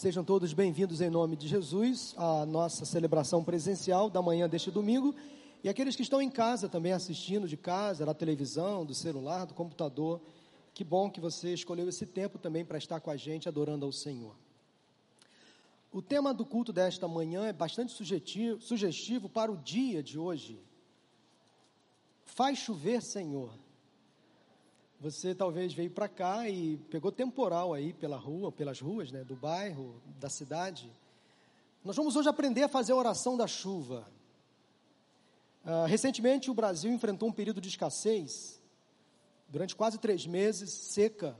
Sejam todos bem-vindos em nome de Jesus à nossa celebração presencial da manhã deste domingo. E aqueles que estão em casa também assistindo de casa, da televisão, do celular, do computador. Que bom que você escolheu esse tempo também para estar com a gente adorando ao Senhor. O tema do culto desta manhã é bastante sugestivo, sugestivo para o dia de hoje. Faz chover, Senhor. Você talvez veio para cá e pegou temporal aí pela rua, pelas ruas, né, do bairro, da cidade. Nós vamos hoje aprender a fazer a oração da chuva. Uh, recentemente o Brasil enfrentou um período de escassez, durante quase três meses, seca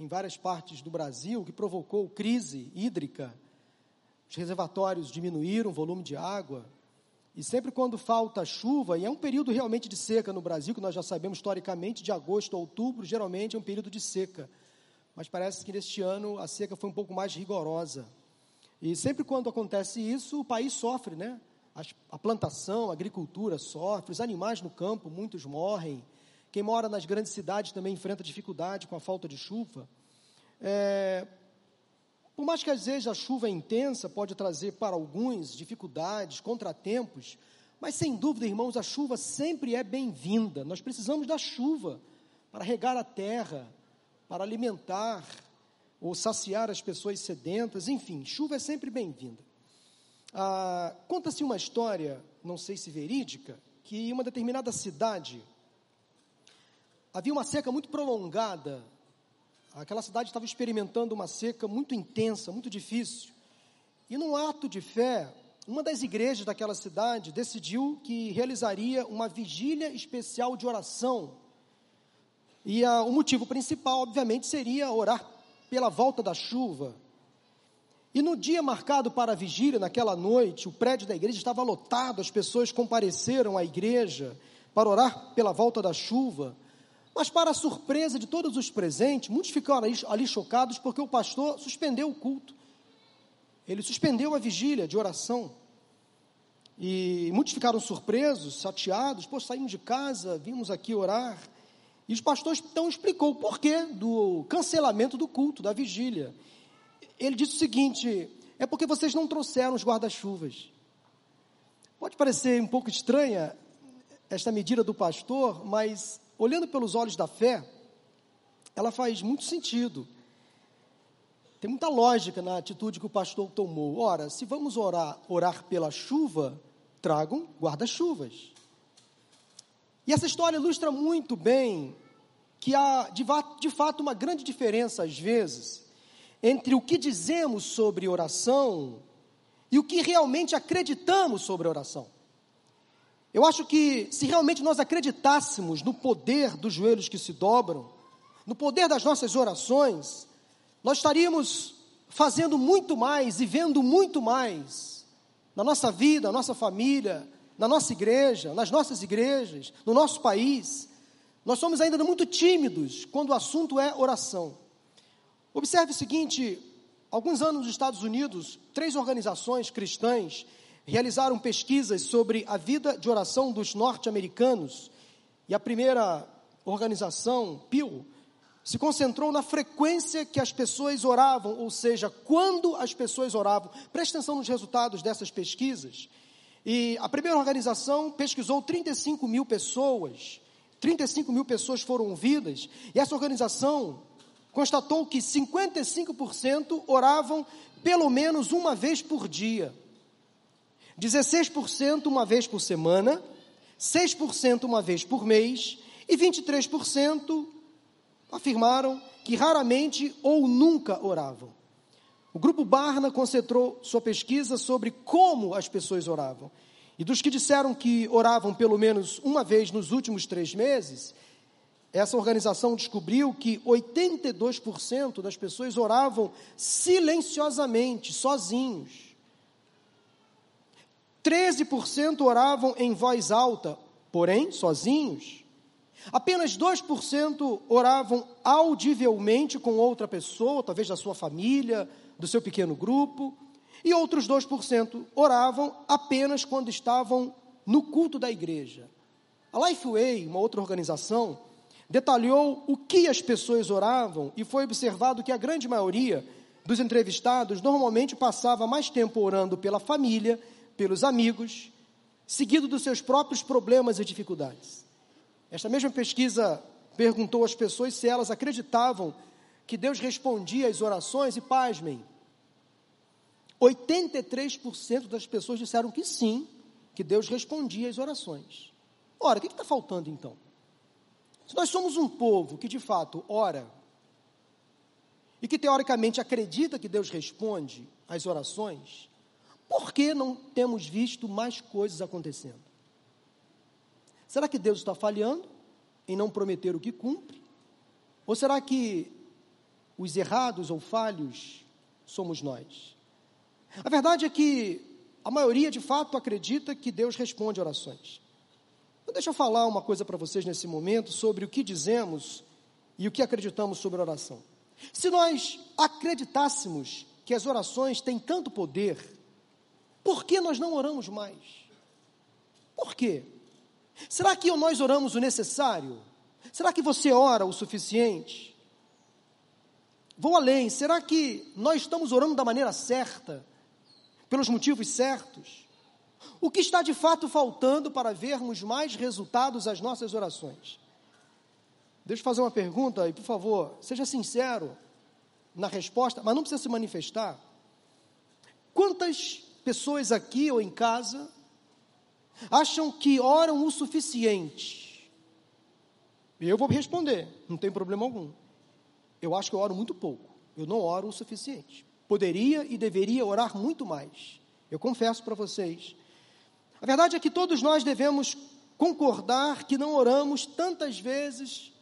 em várias partes do Brasil, que provocou crise hídrica. Os reservatórios diminuíram o volume de água, e sempre quando falta chuva, e é um período realmente de seca no Brasil, que nós já sabemos historicamente, de agosto a outubro, geralmente é um período de seca. Mas parece que neste ano a seca foi um pouco mais rigorosa. E sempre quando acontece isso, o país sofre, né? A plantação, a agricultura sofre, os animais no campo, muitos morrem. Quem mora nas grandes cidades também enfrenta dificuldade com a falta de chuva. É, por mais que às vezes a chuva é intensa, pode trazer para alguns dificuldades, contratempos, mas sem dúvida, irmãos, a chuva sempre é bem-vinda. Nós precisamos da chuva para regar a terra, para alimentar ou saciar as pessoas sedentas, enfim, chuva é sempre bem-vinda. Ah, Conta-se uma história, não sei se verídica, que em uma determinada cidade havia uma seca muito prolongada Aquela cidade estava experimentando uma seca muito intensa, muito difícil. E num ato de fé, uma das igrejas daquela cidade decidiu que realizaria uma vigília especial de oração. E a, o motivo principal, obviamente, seria orar pela volta da chuva. E no dia marcado para a vigília, naquela noite, o prédio da igreja estava lotado, as pessoas compareceram à igreja para orar pela volta da chuva. Mas, para a surpresa de todos os presentes, muitos ficaram ali, ali chocados porque o pastor suspendeu o culto. Ele suspendeu a vigília de oração. E muitos ficaram surpresos, chateados. Pô, saímos de casa, vimos aqui orar. E os pastores então explicou o porquê do cancelamento do culto, da vigília. Ele disse o seguinte: é porque vocês não trouxeram os guarda-chuvas. Pode parecer um pouco estranha esta medida do pastor, mas olhando pelos olhos da fé, ela faz muito sentido. Tem muita lógica na atitude que o pastor tomou. Ora, se vamos orar, orar pela chuva, tragam guarda-chuvas. E essa história ilustra muito bem que há, de, de fato, uma grande diferença, às vezes, entre o que dizemos sobre oração e o que realmente acreditamos sobre oração. Eu acho que se realmente nós acreditássemos no poder dos joelhos que se dobram, no poder das nossas orações, nós estaríamos fazendo muito mais e vendo muito mais na nossa vida, na nossa família, na nossa igreja, nas nossas igrejas, no nosso país. Nós somos ainda muito tímidos quando o assunto é oração. Observe o seguinte: alguns anos nos Estados Unidos, três organizações cristãs realizaram pesquisas sobre a vida de oração dos norte-americanos e a primeira organização, Pew, se concentrou na frequência que as pessoas oravam, ou seja, quando as pessoas oravam. Preste atenção nos resultados dessas pesquisas. E a primeira organização pesquisou 35 mil pessoas, 35 mil pessoas foram ouvidas, e essa organização constatou que 55% oravam pelo menos uma vez por dia. 16% uma vez por semana, 6% uma vez por mês e 23% afirmaram que raramente ou nunca oravam. O grupo Barna concentrou sua pesquisa sobre como as pessoas oravam. E dos que disseram que oravam pelo menos uma vez nos últimos três meses, essa organização descobriu que 82% das pessoas oravam silenciosamente, sozinhos. 13% oravam em voz alta, porém sozinhos. Apenas 2% oravam audivelmente com outra pessoa, talvez da sua família, do seu pequeno grupo. E outros 2% oravam apenas quando estavam no culto da igreja. A Lifeway, uma outra organização, detalhou o que as pessoas oravam e foi observado que a grande maioria dos entrevistados normalmente passava mais tempo orando pela família, pelos amigos, seguido dos seus próprios problemas e dificuldades. Esta mesma pesquisa perguntou às pessoas se elas acreditavam que Deus respondia às orações e, pasmem, 83% das pessoas disseram que sim, que Deus respondia às orações. Ora, o que está faltando então? Se nós somos um povo que de fato ora, e que teoricamente acredita que Deus responde às orações, por que não temos visto mais coisas acontecendo? Será que Deus está falhando em não prometer o que cumpre? Ou será que os errados ou falhos somos nós? A verdade é que a maioria de fato acredita que Deus responde orações. Então, deixa eu falar uma coisa para vocês nesse momento sobre o que dizemos e o que acreditamos sobre oração. Se nós acreditássemos que as orações têm tanto poder, por que nós não oramos mais? Por quê? Será que nós oramos o necessário? Será que você ora o suficiente? Vou além, será que nós estamos orando da maneira certa? Pelos motivos certos? O que está de fato faltando para vermos mais resultados às nossas orações? Deixa eu fazer uma pergunta e, por favor, seja sincero na resposta, mas não precisa se manifestar. Quantas pessoas aqui ou em casa acham que oram o suficiente? Eu vou responder, não tem problema algum. Eu acho que eu oro muito pouco. Eu não oro o suficiente. Poderia e deveria orar muito mais. Eu confesso para vocês. A verdade é que todos nós devemos concordar que não oramos tantas vezes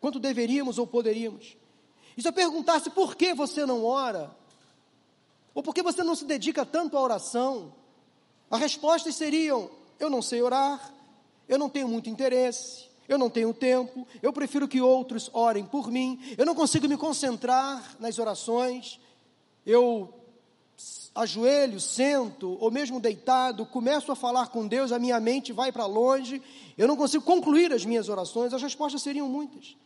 quanto deveríamos ou poderíamos. E se eu perguntasse por que você não ora, ou por que você não se dedica tanto à oração, as respostas seriam: eu não sei orar, eu não tenho muito interesse, eu não tenho tempo, eu prefiro que outros orem por mim, eu não consigo me concentrar nas orações, eu ajoelho, sento, ou mesmo deitado, começo a falar com Deus, a minha mente vai para longe, eu não consigo concluir as minhas orações, as respostas seriam muitas.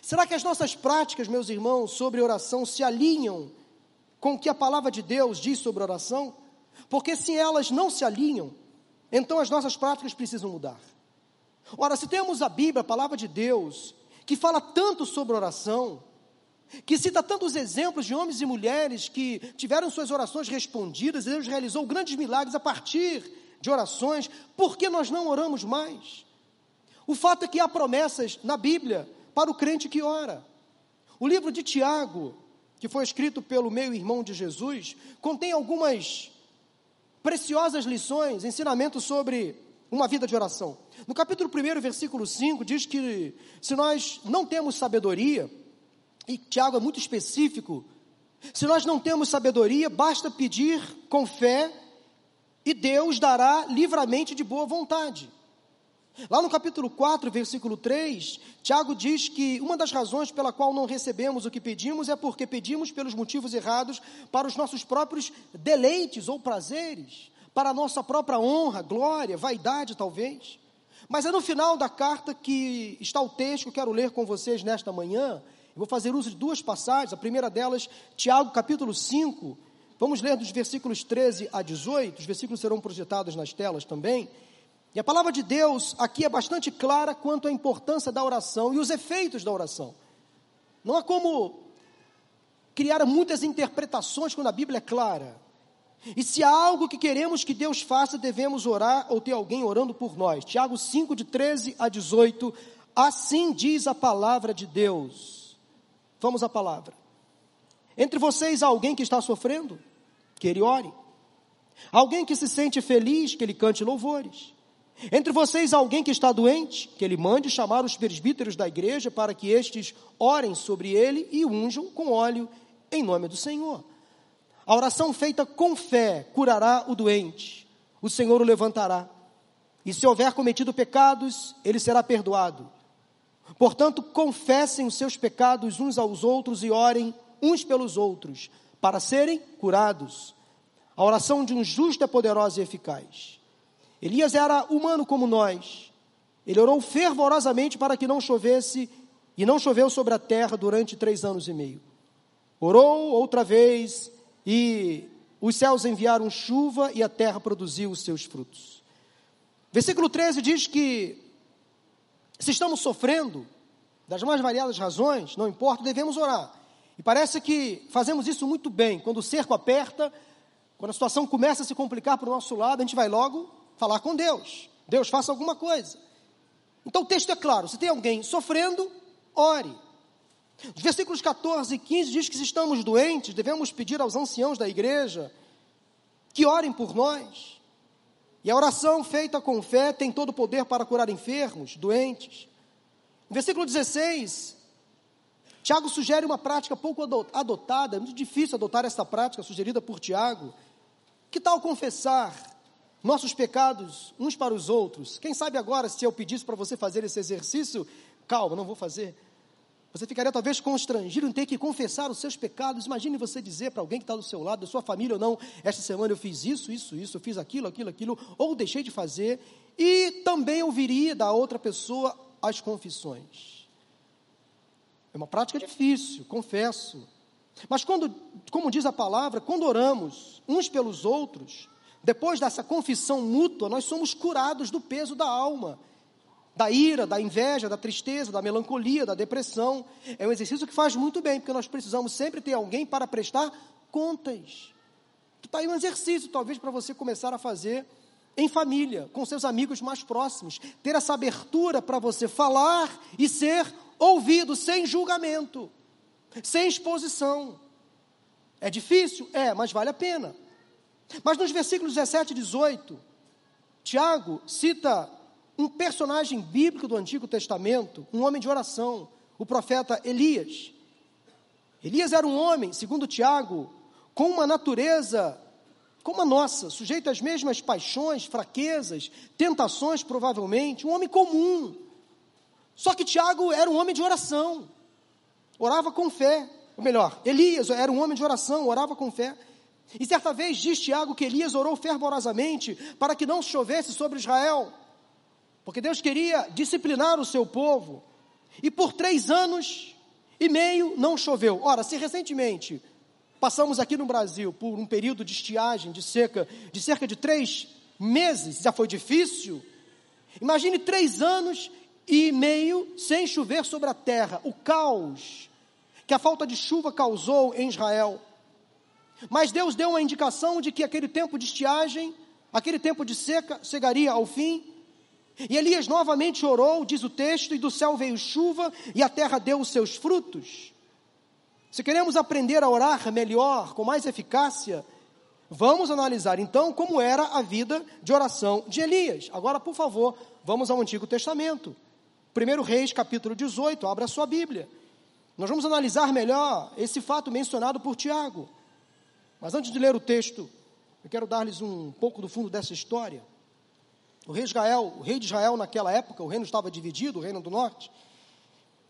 Será que as nossas práticas, meus irmãos, sobre oração se alinham com o que a palavra de Deus diz sobre oração? Porque se elas não se alinham, então as nossas práticas precisam mudar. Ora, se temos a Bíblia, a palavra de Deus, que fala tanto sobre oração, que cita tantos exemplos de homens e mulheres que tiveram suas orações respondidas, e Deus realizou grandes milagres a partir de orações, por que nós não oramos mais? O fato é que há promessas na Bíblia para o crente que ora. O livro de Tiago, que foi escrito pelo meio-irmão de Jesus, contém algumas preciosas lições, ensinamentos sobre uma vida de oração. No capítulo 1, versículo 5, diz que se nós não temos sabedoria, e Tiago é muito específico, se nós não temos sabedoria, basta pedir com fé e Deus dará livremente de boa vontade. Lá no capítulo 4, versículo 3, Tiago diz que uma das razões pela qual não recebemos o que pedimos é porque pedimos pelos motivos errados para os nossos próprios deleites ou prazeres, para a nossa própria honra, glória, vaidade, talvez. Mas é no final da carta que está o texto que eu quero ler com vocês nesta manhã. Eu vou fazer uso de duas passagens. A primeira delas, Tiago, capítulo 5. Vamos ler dos versículos 13 a 18. Os versículos serão projetados nas telas também. E a palavra de Deus aqui é bastante clara quanto à importância da oração e os efeitos da oração. Não há como criar muitas interpretações quando a Bíblia é clara. E se há algo que queremos que Deus faça, devemos orar ou ter alguém orando por nós. Tiago 5, de 13 a 18. Assim diz a palavra de Deus. Vamos à palavra. Entre vocês há alguém que está sofrendo? Que ele ore. Alguém que se sente feliz? Que ele cante louvores. Entre vocês alguém que está doente, que ele mande chamar os presbíteros da igreja para que estes orem sobre ele e unjam com óleo em nome do Senhor. A oração feita com fé curará o doente, o Senhor o levantará. E se houver cometido pecados, ele será perdoado. Portanto, confessem os seus pecados uns aos outros e orem uns pelos outros, para serem curados. A oração de um justo é poderosa e eficaz. Elias era humano como nós. Ele orou fervorosamente para que não chovesse, e não choveu sobre a terra durante três anos e meio. Orou outra vez e os céus enviaram chuva e a terra produziu os seus frutos. Versículo 13 diz que se estamos sofrendo, das mais variadas razões, não importa, devemos orar. E parece que fazemos isso muito bem. Quando o cerco aperta, quando a situação começa a se complicar para o nosso lado, a gente vai logo falar com Deus. Deus, faça alguma coisa. Então o texto é claro: se tem alguém sofrendo, ore. Os versículos 14 e 15 diz que se estamos doentes, devemos pedir aos anciãos da igreja que orem por nós. E a oração feita com fé tem todo o poder para curar enfermos, doentes. No versículo 16, Tiago sugere uma prática pouco adotada, é muito difícil adotar essa prática sugerida por Tiago. Que tal confessar nossos pecados uns para os outros? Quem sabe agora, se eu pedisse para você fazer esse exercício, calma, não vou fazer. Você ficaria talvez constrangido em ter que confessar os seus pecados. Imagine você dizer para alguém que está do seu lado, da sua família ou não, esta semana eu fiz isso, isso, isso, eu fiz aquilo, aquilo, aquilo, ou deixei de fazer. E também ouviria da outra pessoa as confissões. É uma prática difícil, confesso. Mas quando, como diz a palavra, quando oramos uns pelos outros, depois dessa confissão mútua, nós somos curados do peso da alma da ira, da inveja, da tristeza, da melancolia, da depressão. É um exercício que faz muito bem, porque nós precisamos sempre ter alguém para prestar contas. Está aí um exercício, talvez, para você começar a fazer em família, com seus amigos mais próximos. Ter essa abertura para você falar e ser ouvido, sem julgamento, sem exposição. É difícil? É, mas vale a pena. Mas nos versículos 17 e 18, Tiago cita um personagem bíblico do Antigo Testamento, um homem de oração, o profeta Elias. Elias era um homem, segundo Tiago, com uma natureza como a nossa, sujeito às mesmas paixões, fraquezas, tentações, provavelmente, um homem comum. Só que Tiago era um homem de oração, orava com fé. Ou melhor, Elias era um homem de oração, orava com fé. E certa vez diz Tiago que Elias orou fervorosamente para que não chovesse sobre Israel porque Deus queria disciplinar o seu povo, e por três anos e meio não choveu. Ora, se recentemente passamos aqui no Brasil por um período de estiagem, de seca, de cerca de três meses, já foi difícil, imagine três anos e meio sem chover sobre a terra, o caos que a falta de chuva causou em Israel. Mas Deus deu uma indicação de que aquele tempo de estiagem, aquele tempo de seca, chegaria ao fim, e Elias novamente orou, diz o texto, e do céu veio chuva, e a terra deu os seus frutos. Se queremos aprender a orar melhor, com mais eficácia, vamos analisar então como era a vida de oração de Elias. Agora, por favor, vamos ao Antigo Testamento. 1 Reis, capítulo 18, abra a sua Bíblia. Nós vamos analisar melhor esse fato mencionado por Tiago. Mas antes de ler o texto, eu quero dar-lhes um pouco do fundo dessa história. O rei, Israel, o rei de Israel naquela época, o reino estava dividido, o reino do norte,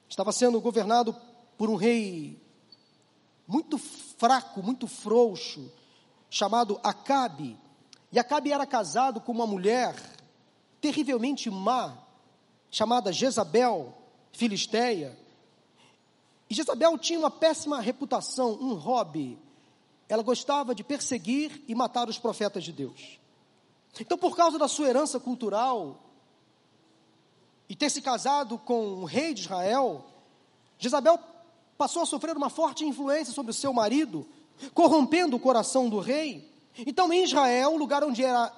estava sendo governado por um rei muito fraco, muito frouxo, chamado Acabe. E Acabe era casado com uma mulher terrivelmente má, chamada Jezabel, filisteia. E Jezabel tinha uma péssima reputação, um hobby. Ela gostava de perseguir e matar os profetas de Deus. Então, por causa da sua herança cultural e ter se casado com o rei de Israel, Jezabel passou a sofrer uma forte influência sobre o seu marido, corrompendo o coração do rei. Então, em Israel, o lugar onde, era,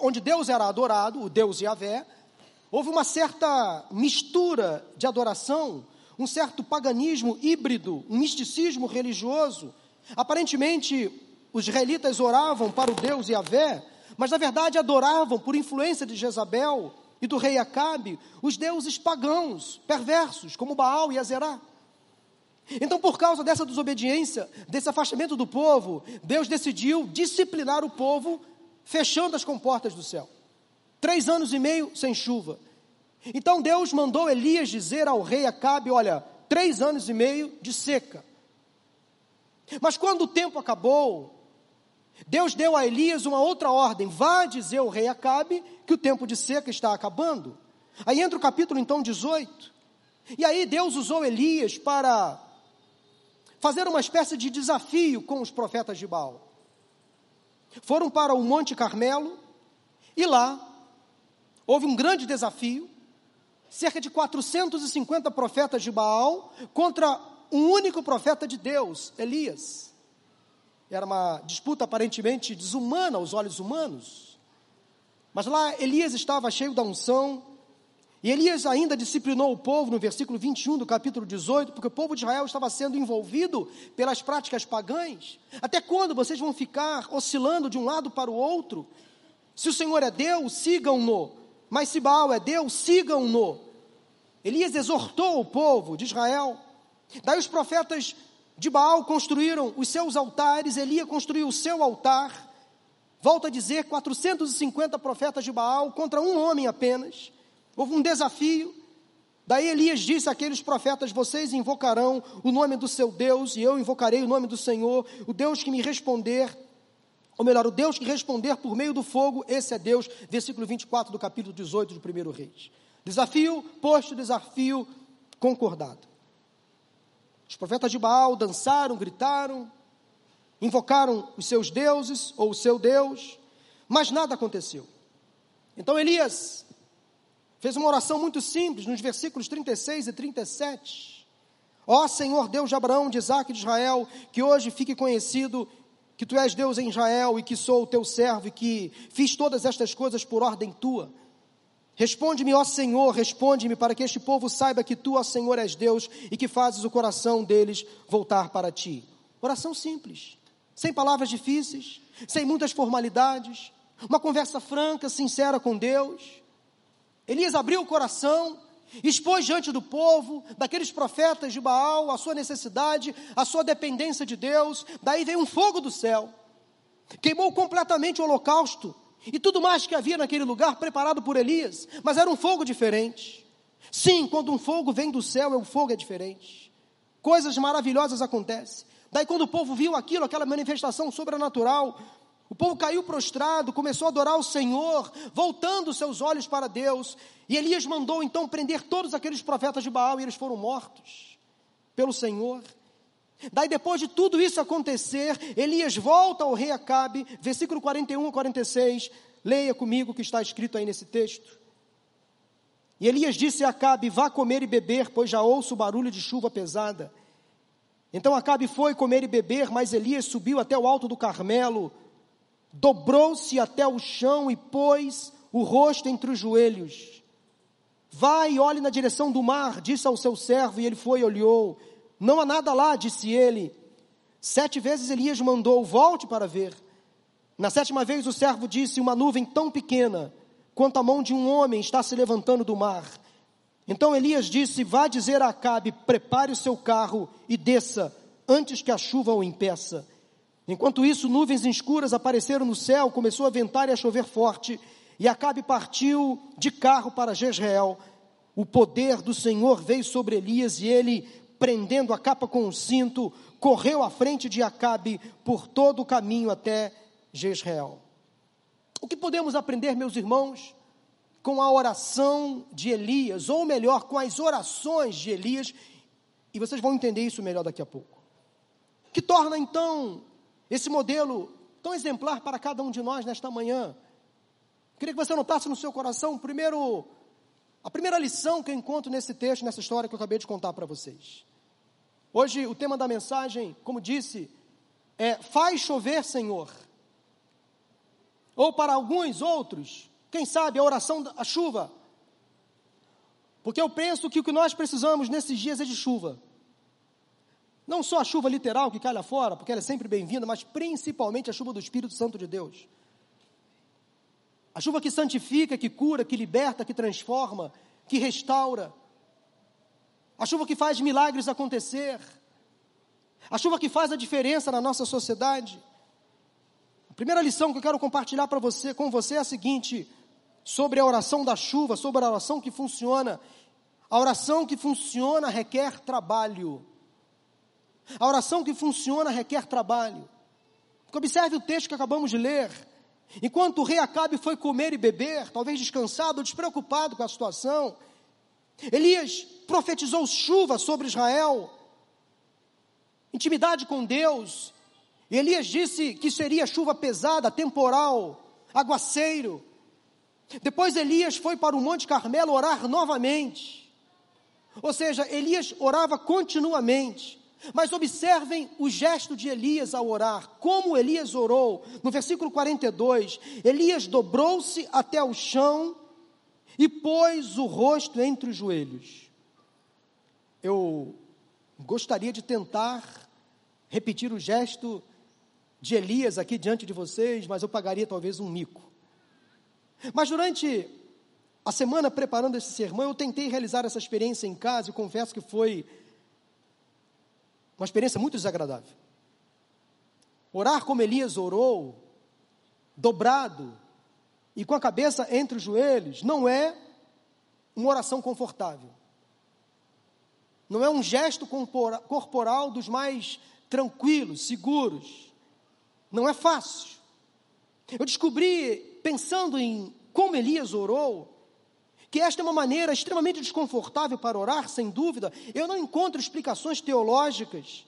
onde Deus era adorado, o Deus Yahvé, houve uma certa mistura de adoração, um certo paganismo híbrido, um misticismo religioso. Aparentemente, os israelitas oravam para o Deus Yahvé, mas na verdade adoravam, por influência de Jezabel e do rei Acabe, os deuses pagãos, perversos, como Baal e Azerá. Então, por causa dessa desobediência, desse afastamento do povo, Deus decidiu disciplinar o povo, fechando as comportas do céu. Três anos e meio sem chuva. Então Deus mandou Elias dizer ao rei Acabe: Olha, três anos e meio de seca. Mas quando o tempo acabou, Deus deu a Elias uma outra ordem: vá dizer ao rei Acabe que o tempo de seca está acabando. Aí entra o capítulo então 18. E aí Deus usou Elias para fazer uma espécie de desafio com os profetas de Baal. Foram para o Monte Carmelo e lá houve um grande desafio. Cerca de 450 profetas de Baal contra um único profeta de Deus, Elias. Era uma disputa aparentemente desumana aos olhos humanos. Mas lá Elias estava cheio da unção, e Elias ainda disciplinou o povo no versículo 21 do capítulo 18, porque o povo de Israel estava sendo envolvido pelas práticas pagãs. Até quando vocês vão ficar oscilando de um lado para o outro? Se o Senhor é Deus, sigam-no. Mas se Baal é Deus, sigam-no. Elias exortou o povo de Israel. Daí os profetas de Baal construíram os seus altares, Elias construiu o seu altar. Volto a dizer, 450 profetas de Baal contra um homem apenas. Houve um desafio. Daí Elias disse àqueles profetas: Vocês invocarão o nome do seu Deus, e eu invocarei o nome do Senhor, o Deus que me responder, ou melhor, o Deus que responder por meio do fogo, esse é Deus. Versículo 24 do capítulo 18 do primeiro Reis. Desafio posto, desafio concordado. Os profetas de Baal dançaram, gritaram, invocaram os seus deuses ou o seu Deus, mas nada aconteceu. Então Elias fez uma oração muito simples nos versículos 36 e 37. Ó Senhor Deus de Abraão, de Isaac e de Israel, que hoje fique conhecido que tu és Deus em Israel e que sou o teu servo e que fiz todas estas coisas por ordem tua. Responde-me, ó Senhor, responde-me para que este povo saiba que tu, ó Senhor, és Deus e que fazes o coração deles voltar para ti. Oração simples, sem palavras difíceis, sem muitas formalidades, uma conversa franca, sincera com Deus. Elias abriu o coração, expôs diante do povo, daqueles profetas de Baal, a sua necessidade, a sua dependência de Deus. Daí veio um fogo do céu, queimou completamente o holocausto e tudo mais que havia naquele lugar preparado por Elias, mas era um fogo diferente. Sim, quando um fogo vem do céu, o fogo é diferente. Coisas maravilhosas acontecem. Daí, quando o povo viu aquilo, aquela manifestação sobrenatural, o povo caiu prostrado, começou a adorar o Senhor, voltando seus olhos para Deus. E Elias mandou então prender todos aqueles profetas de Baal e eles foram mortos pelo Senhor. Daí, depois de tudo isso acontecer, Elias volta ao rei Acabe, versículo 41 a 46. Leia comigo o que está escrito aí nesse texto. E Elias disse a Acabe: Vá comer e beber, pois já ouço o barulho de chuva pesada. Então Acabe foi comer e beber, mas Elias subiu até o alto do Carmelo dobrou-se até o chão e pôs o rosto entre os joelhos. Vai e olhe na direção do mar, disse ao seu servo, e ele foi e olhou. Não há nada lá, disse ele. Sete vezes Elias mandou, volte para ver. Na sétima vez o servo disse: Uma nuvem tão pequena quanto a mão de um homem está se levantando do mar. Então Elias disse: Vá dizer a Acabe: prepare o seu carro e desça, antes que a chuva o impeça. Enquanto isso, nuvens escuras apareceram no céu, começou a ventar e a chover forte, e Acabe partiu de carro para Jezreel. O poder do Senhor veio sobre Elias e ele, prendendo a capa com o cinto, correu à frente de Acabe por todo o caminho até Jezreel. O que podemos aprender, meus irmãos, com a oração de Elias, ou melhor, com as orações de Elias, e vocês vão entender isso melhor daqui a pouco. Que torna então esse modelo tão exemplar para cada um de nós nesta manhã. Queria que você notasse no seu coração, primeiro, a primeira lição que eu encontro nesse texto, nessa história que eu acabei de contar para vocês. Hoje, o tema da mensagem, como disse, é Faz chover, Senhor. Ou para alguns outros, quem sabe a oração da chuva. Porque eu penso que o que nós precisamos nesses dias é de chuva. Não só a chuva literal que cai lá fora, porque ela é sempre bem-vinda, mas principalmente a chuva do Espírito Santo de Deus. A chuva que santifica, que cura, que liberta, que transforma, que restaura. A chuva que faz milagres acontecer. A chuva que faz a diferença na nossa sociedade. A primeira lição que eu quero compartilhar para você, com você é a seguinte: sobre a oração da chuva, sobre a oração que funciona. A oração que funciona requer trabalho. A oração que funciona requer trabalho. Porque observe o texto que acabamos de ler. Enquanto o rei Acabe foi comer e beber, talvez descansado, despreocupado com a situação, Elias profetizou chuva sobre Israel. intimidade com Deus. Elias disse que seria chuva pesada, temporal, aguaceiro. Depois Elias foi para o Monte Carmelo orar novamente. Ou seja, Elias orava continuamente. Mas observem o gesto de Elias ao orar, como Elias orou. No versículo 42, Elias dobrou-se até o chão e pôs o rosto entre os joelhos. Eu gostaria de tentar repetir o gesto de Elias aqui diante de vocês, mas eu pagaria talvez um mico. Mas durante a semana preparando esse sermão, eu tentei realizar essa experiência em casa e confesso que foi uma experiência muito desagradável. Orar como Elias orou, dobrado e com a cabeça entre os joelhos, não é uma oração confortável. Não é um gesto corporal dos mais tranquilos, seguros. Não é fácil. Eu descobri, pensando em como Elias orou, que esta é uma maneira extremamente desconfortável para orar, sem dúvida. Eu não encontro explicações teológicas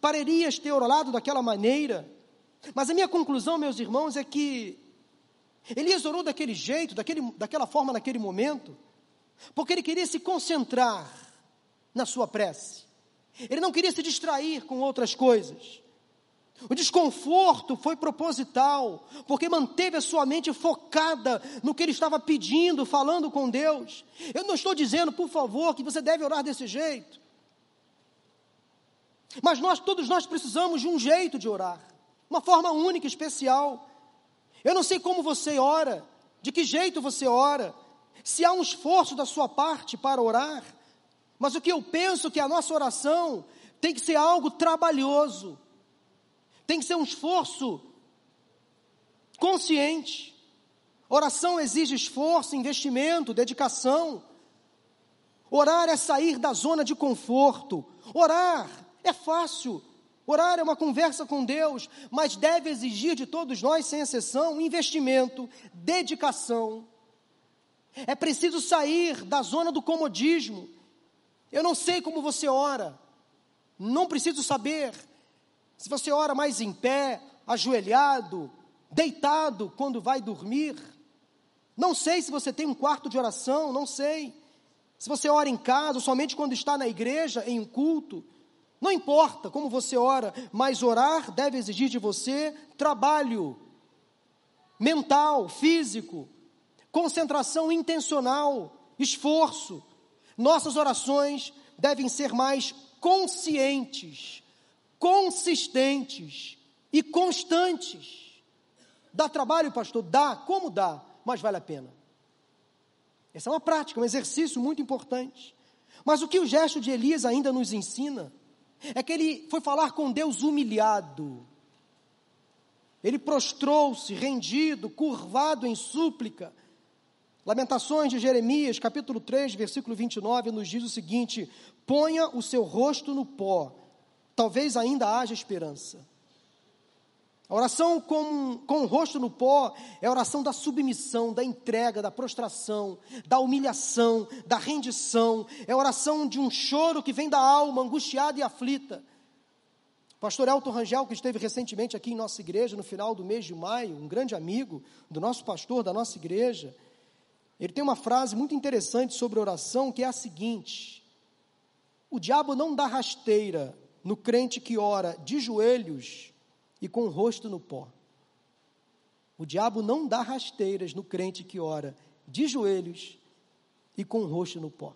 para Elias ter orado daquela maneira. Mas a minha conclusão, meus irmãos, é que Elias orou daquele jeito, daquele, daquela forma naquele momento, porque ele queria se concentrar na sua prece. Ele não queria se distrair com outras coisas. O desconforto foi proposital, porque manteve a sua mente focada no que ele estava pedindo, falando com Deus. Eu não estou dizendo, por favor, que você deve orar desse jeito. Mas nós, todos nós precisamos de um jeito de orar, uma forma única, especial. Eu não sei como você ora, de que jeito você ora, se há um esforço da sua parte para orar, mas o que eu penso que a nossa oração tem que ser algo trabalhoso, tem que ser um esforço consciente. Oração exige esforço, investimento, dedicação. Orar é sair da zona de conforto. Orar é fácil. Orar é uma conversa com Deus, mas deve exigir de todos nós, sem exceção, investimento, dedicação. É preciso sair da zona do comodismo. Eu não sei como você ora, não preciso saber se você ora mais em pé, ajoelhado, deitado quando vai dormir. Não sei se você tem um quarto de oração, não sei. Se você ora em casa, somente quando está na igreja, em um culto. Não importa como você ora, mas orar deve exigir de você trabalho mental, físico, concentração intencional, esforço. Nossas orações devem ser mais conscientes consistentes e constantes. Dá trabalho, pastor? Dá. Como dá? Mas vale a pena. Essa é uma prática, um exercício muito importante. Mas o que o gesto de Elias ainda nos ensina é que ele foi falar com Deus humilhado. Ele prostrou-se, rendido, curvado em súplica. Lamentações de Jeremias, capítulo 3, versículo 29, nos diz o seguinte: Ponha o seu rosto no pó talvez ainda haja esperança. A oração com, com o rosto no pó é a oração da submissão, da entrega, da prostração, da humilhação, da rendição. É a oração de um choro que vem da alma, angustiada e aflita. O pastor Elton Rangel, que esteve recentemente aqui em nossa igreja, no final do mês de maio, um grande amigo do nosso pastor, da nossa igreja, ele tem uma frase muito interessante sobre oração que é a seguinte: O diabo não dá rasteira no crente que ora de joelhos e com o rosto no pó. O diabo não dá rasteiras no crente que ora de joelhos e com o rosto no pó.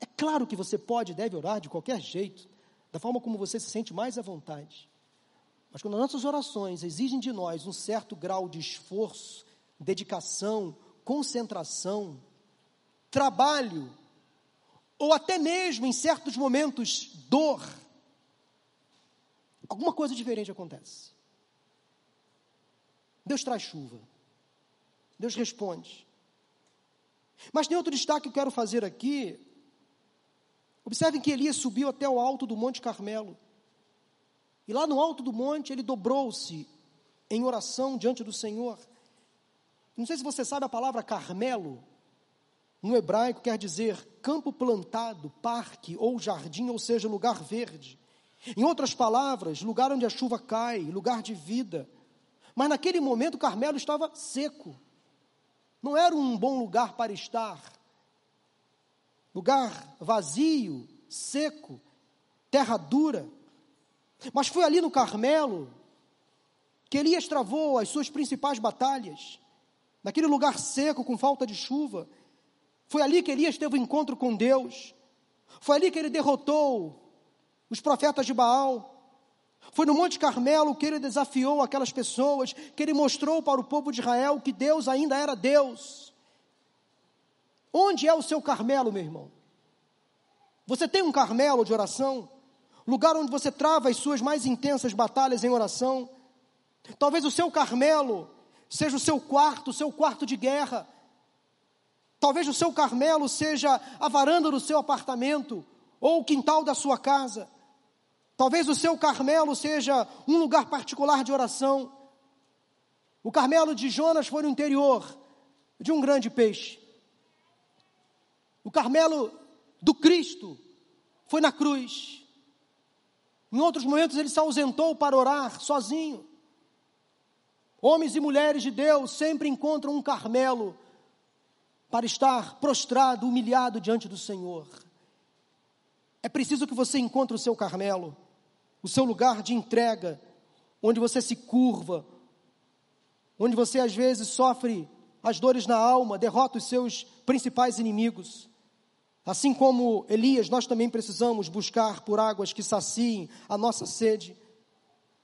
É claro que você pode e deve orar de qualquer jeito, da forma como você se sente mais à vontade. Mas quando nossas orações exigem de nós um certo grau de esforço, dedicação, concentração, trabalho, ou até mesmo em certos momentos dor, alguma coisa diferente acontece. Deus traz chuva. Deus responde. Mas tem outro destaque que eu quero fazer aqui. Observem que Elias subiu até o alto do Monte Carmelo. E lá no alto do monte ele dobrou-se em oração diante do Senhor. Não sei se você sabe a palavra Carmelo. No hebraico quer dizer campo plantado, parque ou jardim, ou seja, lugar verde. Em outras palavras, lugar onde a chuva cai, lugar de vida. Mas naquele momento Carmelo estava seco. Não era um bom lugar para estar. Lugar vazio, seco, terra dura. Mas foi ali no Carmelo que Elias travou as suas principais batalhas. Naquele lugar seco, com falta de chuva. Foi ali que Elias teve o um encontro com Deus. Foi ali que ele derrotou os profetas de Baal. Foi no Monte Carmelo que ele desafiou aquelas pessoas, que ele mostrou para o povo de Israel que Deus ainda era Deus. Onde é o seu Carmelo, meu irmão? Você tem um Carmelo de oração? Lugar onde você trava as suas mais intensas batalhas em oração? Talvez o seu Carmelo seja o seu quarto, o seu quarto de guerra. Talvez o seu Carmelo seja a varanda do seu apartamento ou o quintal da sua casa. Talvez o seu Carmelo seja um lugar particular de oração. O Carmelo de Jonas foi no interior de um grande peixe. O Carmelo do Cristo foi na cruz. Em outros momentos ele se ausentou para orar sozinho. Homens e mulheres de Deus sempre encontram um Carmelo para estar prostrado, humilhado diante do Senhor. É preciso que você encontre o seu Carmelo o seu lugar de entrega, onde você se curva, onde você às vezes sofre as dores na alma, derrota os seus principais inimigos. Assim como Elias, nós também precisamos buscar por águas que saciem a nossa sede.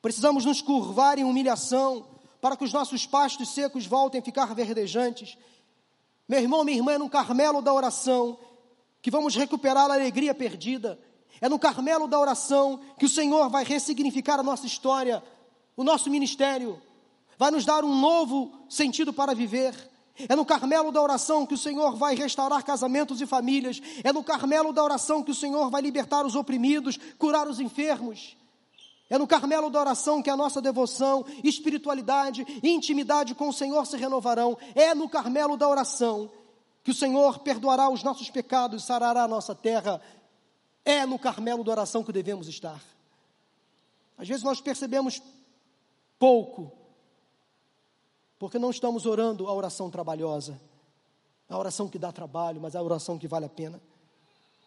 Precisamos nos curvar em humilhação para que os nossos pastos secos voltem a ficar verdejantes. Meu irmão, minha irmã, é no Carmelo da oração que vamos recuperar a alegria perdida, é no Carmelo da oração que o Senhor vai ressignificar a nossa história, o nosso ministério, vai nos dar um novo sentido para viver. É no Carmelo da oração que o Senhor vai restaurar casamentos e famílias. É no Carmelo da oração que o Senhor vai libertar os oprimidos, curar os enfermos. É no Carmelo da oração que a nossa devoção, espiritualidade e intimidade com o Senhor se renovarão. É no Carmelo da oração que o Senhor perdoará os nossos pecados, sarará a nossa terra é no Carmelo da oração que devemos estar. Às vezes nós percebemos pouco, porque não estamos orando a oração trabalhosa, a oração que dá trabalho, mas a oração que vale a pena.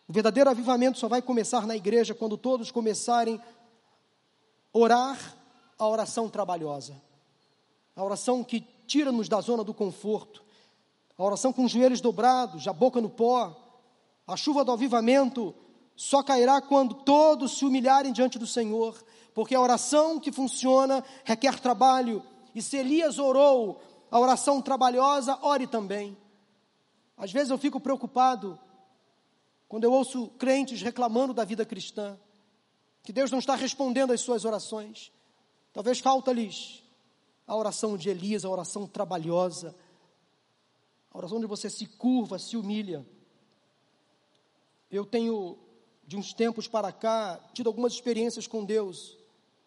O verdadeiro avivamento só vai começar na igreja quando todos começarem a orar a oração trabalhosa, a oração que tira-nos da zona do conforto, a oração com os joelhos dobrados, a boca no pó, a chuva do avivamento só cairá quando todos se humilharem diante do Senhor, porque a oração que funciona requer trabalho, e se Elias orou a oração trabalhosa, ore também. Às vezes eu fico preocupado quando eu ouço crentes reclamando da vida cristã, que Deus não está respondendo às suas orações. Talvez falta-lhes a oração de Elias, a oração trabalhosa, a oração onde você se curva, se humilha. Eu tenho de uns tempos para cá, tido algumas experiências com Deus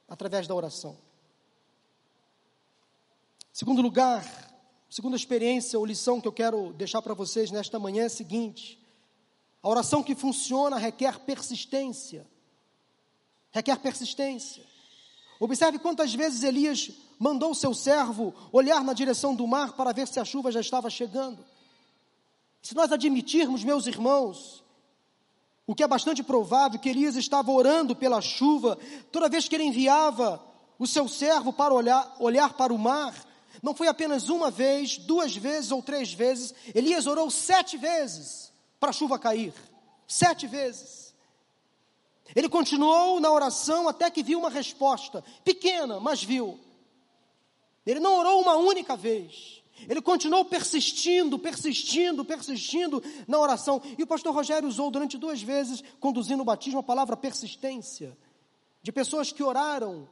através da oração. Segundo lugar, segunda experiência ou lição que eu quero deixar para vocês nesta manhã é a seguinte: a oração que funciona requer persistência. Requer persistência. Observe quantas vezes Elias mandou seu servo olhar na direção do mar para ver se a chuva já estava chegando. Se nós admitirmos, meus irmãos, o que é bastante provável que Elias estava orando pela chuva, toda vez que ele enviava o seu servo para olhar, olhar para o mar, não foi apenas uma vez, duas vezes ou três vezes, Elias orou sete vezes para a chuva cair. Sete vezes. Ele continuou na oração até que viu uma resposta, pequena, mas viu. Ele não orou uma única vez. Ele continuou persistindo, persistindo, persistindo na oração. E o pastor Rogério usou durante duas vezes, conduzindo o batismo, a palavra persistência. De pessoas que oraram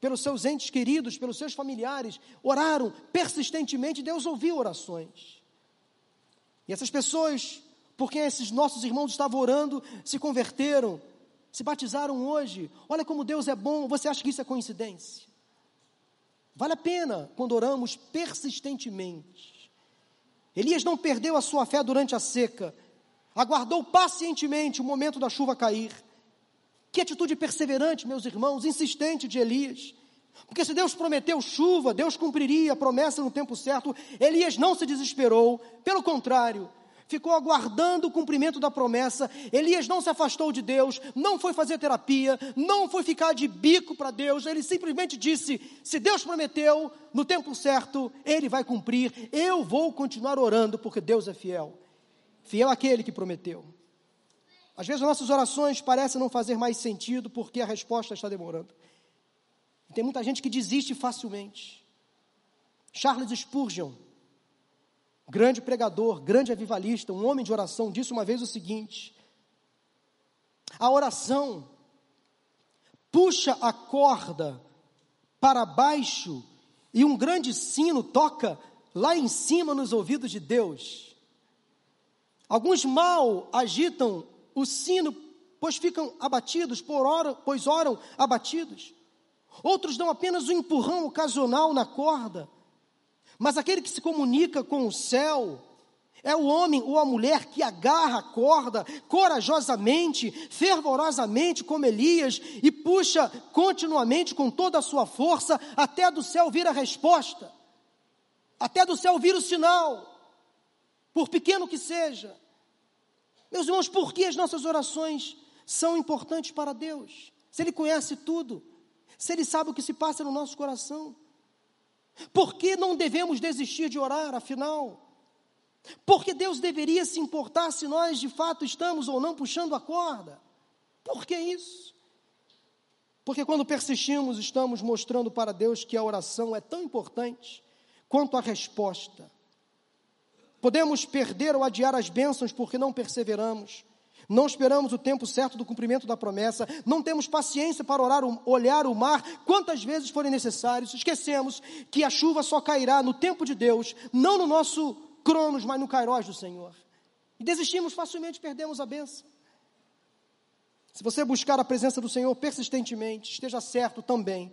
pelos seus entes queridos, pelos seus familiares, oraram persistentemente, Deus ouviu orações. E essas pessoas, por quem esses nossos irmãos estavam orando, se converteram, se batizaram hoje. Olha como Deus é bom, você acha que isso é coincidência? Vale a pena quando oramos persistentemente. Elias não perdeu a sua fé durante a seca, aguardou pacientemente o momento da chuva cair. Que atitude perseverante, meus irmãos, insistente de Elias. Porque se Deus prometeu chuva, Deus cumpriria a promessa no tempo certo. Elias não se desesperou, pelo contrário, ficou aguardando o cumprimento da promessa. Elias não se afastou de Deus, não foi fazer terapia, não foi ficar de bico para Deus. Ele simplesmente disse: se Deus prometeu, no tempo certo, ele vai cumprir. Eu vou continuar orando, porque Deus é fiel. Fiel aquele que prometeu. Às vezes nossas orações parecem não fazer mais sentido porque a resposta está demorando. Tem muita gente que desiste facilmente. Charles Spurgeon, grande pregador, grande avivalista, um homem de oração, disse uma vez o seguinte: a oração puxa a corda para baixo e um grande sino toca lá em cima nos ouvidos de Deus. Alguns mal agitam o sino, pois ficam abatidos, por pois oram abatidos. Outros dão apenas um empurrão ocasional na corda. Mas aquele que se comunica com o céu é o homem ou a mulher que agarra a corda corajosamente, fervorosamente, como Elias, e puxa continuamente com toda a sua força, até do céu vir a resposta, até do céu vir o sinal, por pequeno que seja. Meus irmãos, por que as nossas orações são importantes para Deus? Se Ele conhece tudo se Ele sabe o que se passa no nosso coração? Por que não devemos desistir de orar, afinal? Porque Deus deveria se importar se nós de fato estamos ou não puxando a corda? Por que isso? Porque quando persistimos, estamos mostrando para Deus que a oração é tão importante quanto a resposta. Podemos perder ou adiar as bênçãos porque não perseveramos. Não esperamos o tempo certo do cumprimento da promessa, não temos paciência para orar, olhar o mar quantas vezes forem necessários, esquecemos que a chuva só cairá no tempo de Deus, não no nosso cronos, mas no kairós do Senhor. E desistimos facilmente, perdemos a benção. Se você buscar a presença do Senhor persistentemente, esteja certo também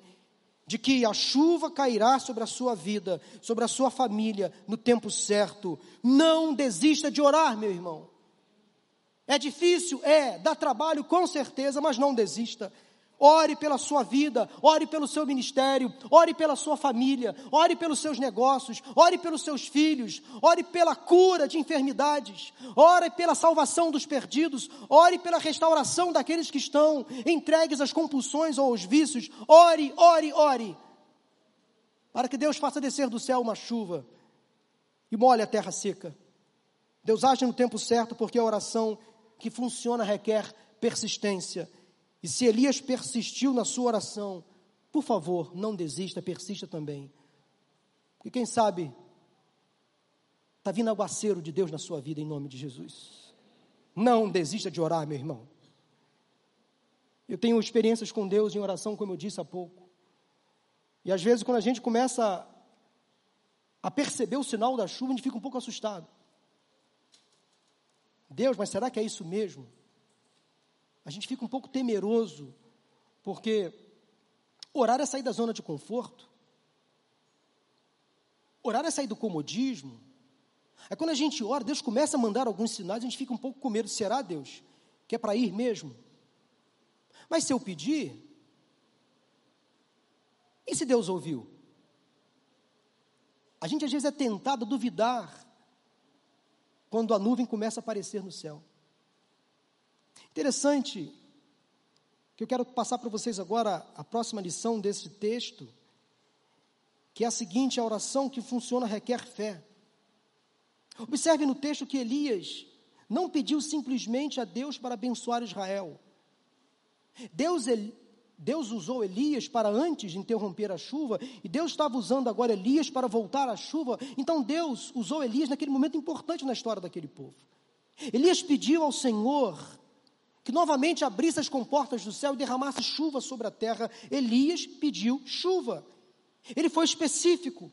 de que a chuva cairá sobre a sua vida, sobre a sua família, no tempo certo. Não desista de orar, meu irmão. É difícil? É. Dá trabalho, com certeza, mas não desista. Ore pela sua vida, ore pelo seu ministério, ore pela sua família, ore pelos seus negócios, ore pelos seus filhos, ore pela cura de enfermidades, ore pela salvação dos perdidos, ore pela restauração daqueles que estão entregues às compulsões ou aos vícios. Ore, ore, ore, para que Deus faça descer do céu uma chuva e molhe a terra seca. Deus age no tempo certo porque a oração que funciona requer persistência. E se Elias persistiu na sua oração, por favor, não desista, persista também. Porque quem sabe está vindo aguaceiro de Deus na sua vida em nome de Jesus. Não desista de orar, meu irmão. Eu tenho experiências com Deus em oração, como eu disse há pouco. E às vezes, quando a gente começa a perceber o sinal da chuva, a gente fica um pouco assustado. Deus, mas será que é isso mesmo? A gente fica um pouco temeroso, porque orar é sair da zona de conforto, orar é sair do comodismo. É quando a gente ora, Deus começa a mandar alguns sinais, a gente fica um pouco com medo: será Deus? Que é para ir mesmo? Mas se eu pedir, e se Deus ouviu? A gente às vezes é tentado a duvidar quando a nuvem começa a aparecer no céu. Interessante que eu quero passar para vocês agora a próxima lição desse texto, que é a seguinte: a oração que funciona requer fé. Observe no texto que Elias não pediu simplesmente a Deus para abençoar Israel. Deus, Deus usou Elias para antes interromper a chuva, e Deus estava usando agora Elias para voltar à chuva. Então Deus usou Elias naquele momento importante na história daquele povo. Elias pediu ao Senhor que novamente abrisse as comportas do céu e derramasse chuva sobre a terra. Elias pediu chuva. Ele foi específico.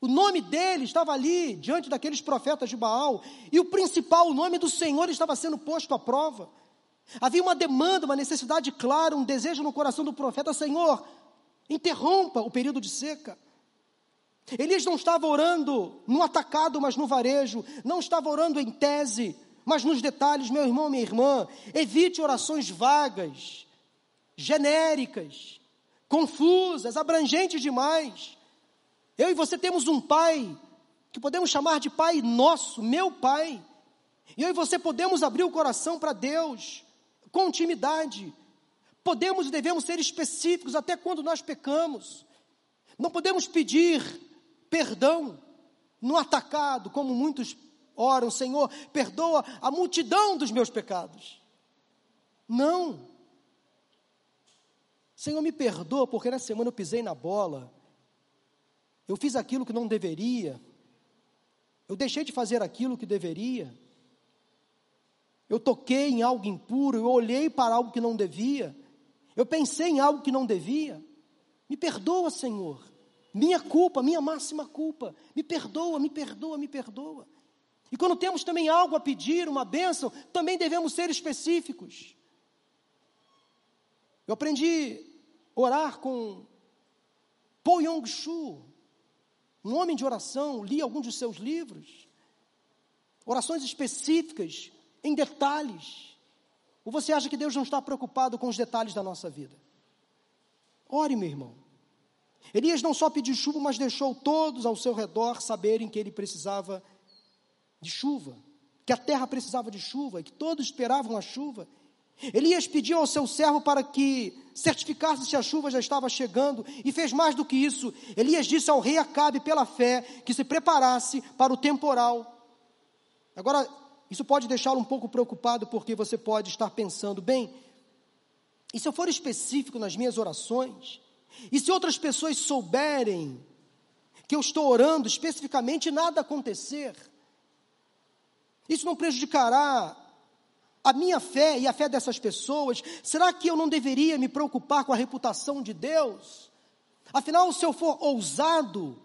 O nome dele estava ali diante daqueles profetas de Baal, e o principal, o nome do Senhor, estava sendo posto à prova. Havia uma demanda, uma necessidade clara, um desejo no coração do profeta: Senhor, interrompa o período de seca. Elias não estava orando no atacado, mas no varejo, não estava orando em tese, mas nos detalhes, meu irmão, minha irmã, evite orações vagas, genéricas, confusas, abrangentes demais. Eu e você temos um pai que podemos chamar de pai nosso, meu pai. E eu e você podemos abrir o coração para Deus com intimidade. Podemos e devemos ser específicos até quando nós pecamos. Não podemos pedir perdão no atacado, como muitos oram, Senhor, perdoa a multidão dos meus pecados. Não. Senhor, me perdoa, porque na semana eu pisei na bola, eu fiz aquilo que não deveria, eu deixei de fazer aquilo que deveria, eu toquei em algo impuro, eu olhei para algo que não devia, eu pensei em algo que não devia. Me perdoa, Senhor. Minha culpa, minha máxima culpa. Me perdoa, me perdoa, me perdoa. E quando temos também algo a pedir, uma bênção, também devemos ser específicos. Eu aprendi a orar com Po Yong-Shu, um homem de oração, li alguns dos seus livros. Orações específicas, em detalhes. Ou você acha que Deus não está preocupado com os detalhes da nossa vida? Ore, meu irmão. Elias não só pediu chuva, mas deixou todos ao seu redor saberem que ele precisava de chuva, que a terra precisava de chuva, que todos esperavam a chuva. Elias pediu ao seu servo para que certificasse se a chuva já estava chegando e fez mais do que isso. Elias disse ao rei Acabe, pela fé, que se preparasse para o temporal. Agora, isso pode deixá-lo um pouco preocupado, porque você pode estar pensando, bem, e se eu for específico nas minhas orações, e se outras pessoas souberem que eu estou orando especificamente e nada acontecer, isso não prejudicará a minha fé e a fé dessas pessoas? Será que eu não deveria me preocupar com a reputação de Deus? Afinal, se eu for ousado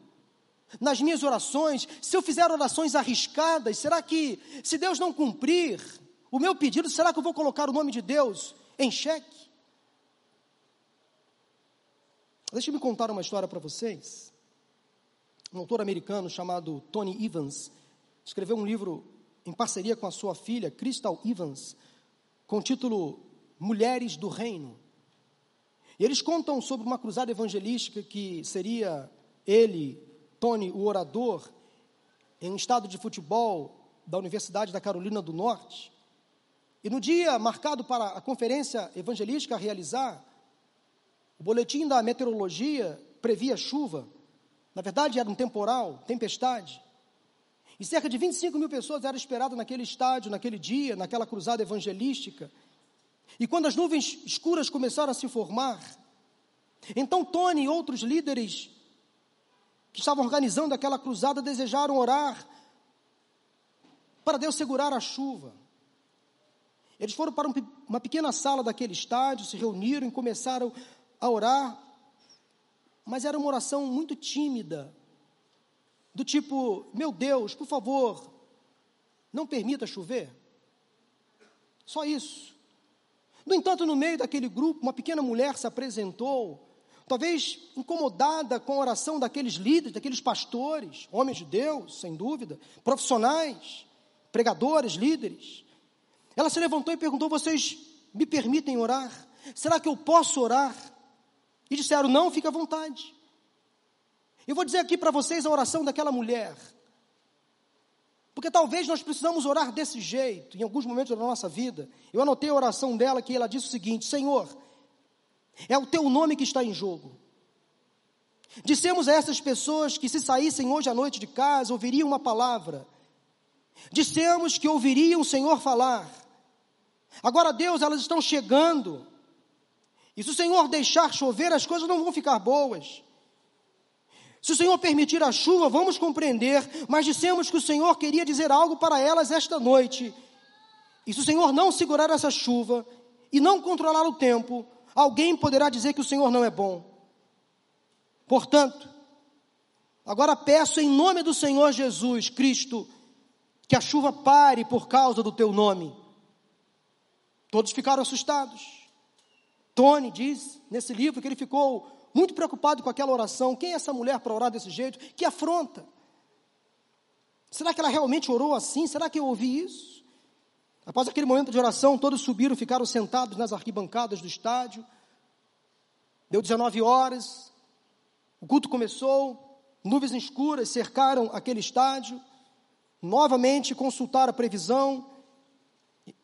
nas minhas orações, se eu fizer orações arriscadas, será que, se Deus não cumprir o meu pedido, será que eu vou colocar o nome de Deus em xeque? Deixa eu me contar uma história para vocês. Um autor americano chamado Tony Evans escreveu um livro em parceria com a sua filha, Crystal Evans, com o título Mulheres do Reino. E eles contam sobre uma cruzada evangelística que seria ele, Tony, o orador, em um estado de futebol da Universidade da Carolina do Norte. E no dia marcado para a conferência evangelística realizar, o boletim da meteorologia previa chuva. Na verdade, era um temporal, tempestade. E cerca de 25 mil pessoas eram esperadas naquele estádio, naquele dia, naquela cruzada evangelística. E quando as nuvens escuras começaram a se formar, então Tony e outros líderes que estavam organizando aquela cruzada desejaram orar para Deus segurar a chuva. Eles foram para uma pequena sala daquele estádio, se reuniram e começaram a orar, mas era uma oração muito tímida, do tipo: meu Deus, por favor, não permita chover. Só isso. No entanto, no meio daquele grupo, uma pequena mulher se apresentou, talvez incomodada com a oração daqueles líderes, daqueles pastores, homens de Deus, sem dúvida, profissionais, pregadores, líderes. Ela se levantou e perguntou: Vocês me permitem orar? Será que eu posso orar? E disseram: Não, fica à vontade. Eu vou dizer aqui para vocês a oração daquela mulher. Porque talvez nós precisamos orar desse jeito, em alguns momentos da nossa vida. Eu anotei a oração dela que ela disse o seguinte: Senhor, é o teu nome que está em jogo. Dissemos a essas pessoas que se saíssem hoje à noite de casa, ouviriam uma palavra. Dissemos que ouviriam o Senhor falar. Agora, Deus, elas estão chegando. E se o Senhor deixar chover, as coisas não vão ficar boas. Se o Senhor permitir a chuva, vamos compreender, mas dissemos que o Senhor queria dizer algo para elas esta noite. E se o Senhor não segurar essa chuva e não controlar o tempo, alguém poderá dizer que o Senhor não é bom. Portanto, agora peço em nome do Senhor Jesus Cristo que a chuva pare por causa do teu nome. Todos ficaram assustados. Tony diz nesse livro que ele ficou muito preocupado com aquela oração. Quem é essa mulher para orar desse jeito? Que afronta. Será que ela realmente orou assim? Será que eu ouvi isso? Após aquele momento de oração, todos subiram, ficaram sentados nas arquibancadas do estádio. Deu 19 horas, o culto começou, nuvens escuras cercaram aquele estádio. Novamente consultaram a previsão,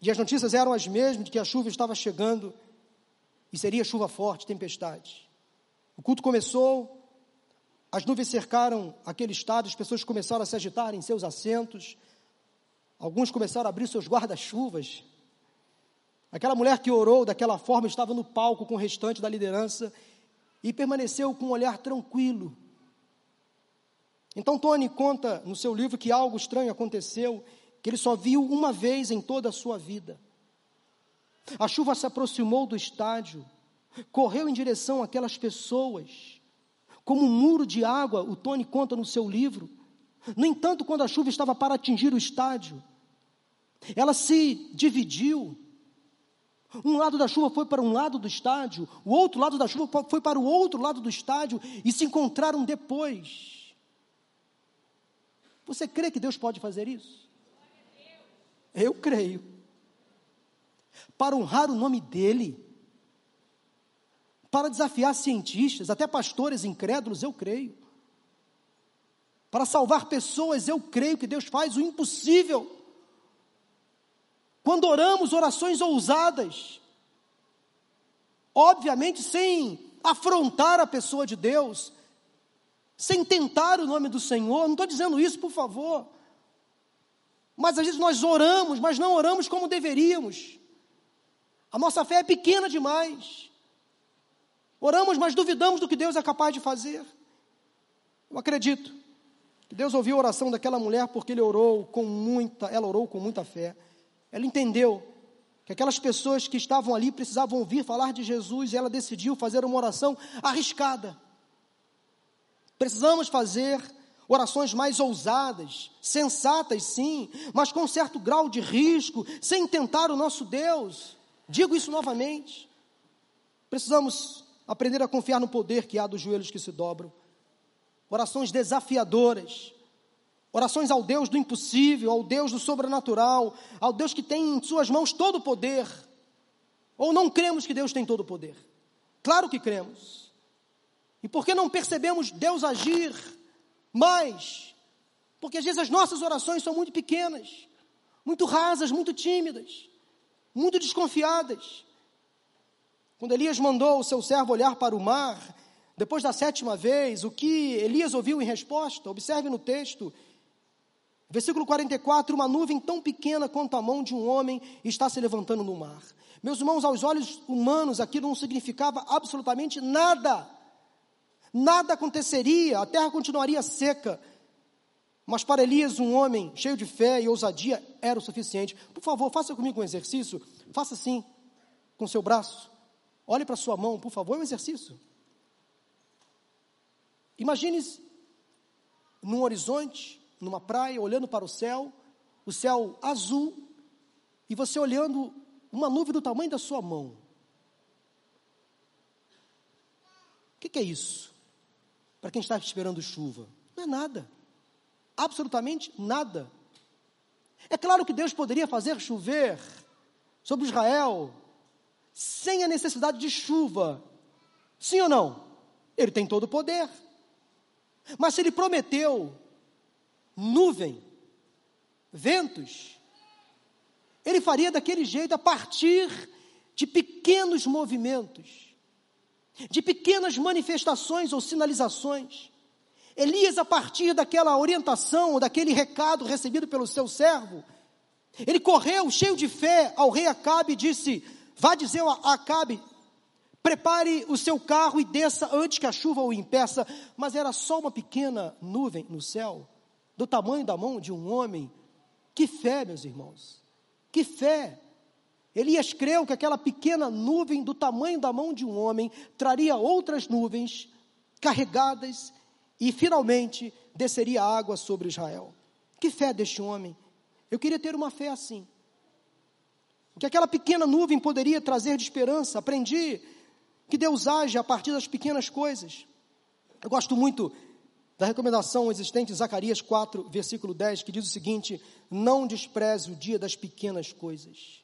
e as notícias eram as mesmas de que a chuva estava chegando e seria chuva forte, tempestade. O culto começou, as nuvens cercaram aquele estado, as pessoas começaram a se agitar em seus assentos, alguns começaram a abrir seus guarda-chuvas. Aquela mulher que orou daquela forma estava no palco com o restante da liderança e permaneceu com um olhar tranquilo. Então, Tony conta no seu livro que algo estranho aconteceu, que ele só viu uma vez em toda a sua vida. A chuva se aproximou do estádio, correu em direção àquelas pessoas, como um muro de água, o Tony conta no seu livro. No entanto, quando a chuva estava para atingir o estádio, ela se dividiu. Um lado da chuva foi para um lado do estádio, o outro lado da chuva foi para o outro lado do estádio e se encontraram depois. Você crê que Deus pode fazer isso? Eu creio. Para honrar o nome dEle, para desafiar cientistas, até pastores incrédulos, eu creio. Para salvar pessoas, eu creio que Deus faz o impossível. Quando oramos orações ousadas, obviamente sem afrontar a pessoa de Deus, sem tentar o nome do Senhor, não estou dizendo isso, por favor. Mas às vezes nós oramos, mas não oramos como deveríamos. A nossa fé é pequena demais. Oramos, mas duvidamos do que Deus é capaz de fazer. Eu acredito Deus ouviu a oração daquela mulher porque ele orou com muita, ela orou com muita fé. Ela entendeu que aquelas pessoas que estavam ali precisavam ouvir falar de Jesus e ela decidiu fazer uma oração arriscada. Precisamos fazer orações mais ousadas, sensatas sim, mas com certo grau de risco, sem tentar o nosso Deus. Digo isso novamente. Precisamos aprender a confiar no poder que há dos joelhos que se dobram. Orações desafiadoras. Orações ao Deus do impossível, ao Deus do sobrenatural, ao Deus que tem em suas mãos todo o poder. Ou não cremos que Deus tem todo o poder? Claro que cremos. E por que não percebemos Deus agir mais? Porque às vezes as nossas orações são muito pequenas, muito rasas, muito tímidas, muito desconfiadas. Quando Elias mandou o seu servo olhar para o mar, depois da sétima vez, o que Elias ouviu em resposta? Observe no texto, versículo 44: Uma nuvem tão pequena quanto a mão de um homem está se levantando no mar. Meus irmãos, aos olhos humanos, aquilo não significava absolutamente nada. Nada aconteceria, a terra continuaria seca. Mas para Elias, um homem cheio de fé e ousadia era o suficiente. Por favor, faça comigo um exercício. Faça assim, com seu braço. Olhe para sua mão, por favor, é um exercício. Imagine num horizonte, numa praia, olhando para o céu, o céu azul, e você olhando uma nuvem do tamanho da sua mão. O que, que é isso? Para quem está esperando chuva? Não é nada. Absolutamente nada. É claro que Deus poderia fazer chover sobre Israel, sem a necessidade de chuva. Sim ou não? Ele tem todo o poder. Mas se ele prometeu nuvem, ventos, ele faria daquele jeito a partir de pequenos movimentos, de pequenas manifestações ou sinalizações. Elias, a partir daquela orientação, daquele recado recebido pelo seu servo, ele correu cheio de fé ao rei Acabe e disse: Vá dizer a Acabe, prepare o seu carro e desça antes que a chuva o impeça. Mas era só uma pequena nuvem no céu, do tamanho da mão de um homem. Que fé, meus irmãos, que fé. Elias creu que aquela pequena nuvem do tamanho da mão de um homem traria outras nuvens carregadas e finalmente desceria água sobre Israel. Que fé deste homem. Eu queria ter uma fé assim que aquela pequena nuvem poderia trazer de esperança. Aprendi que Deus age a partir das pequenas coisas. Eu gosto muito da recomendação existente em Zacarias 4, versículo 10, que diz o seguinte: Não despreze o dia das pequenas coisas.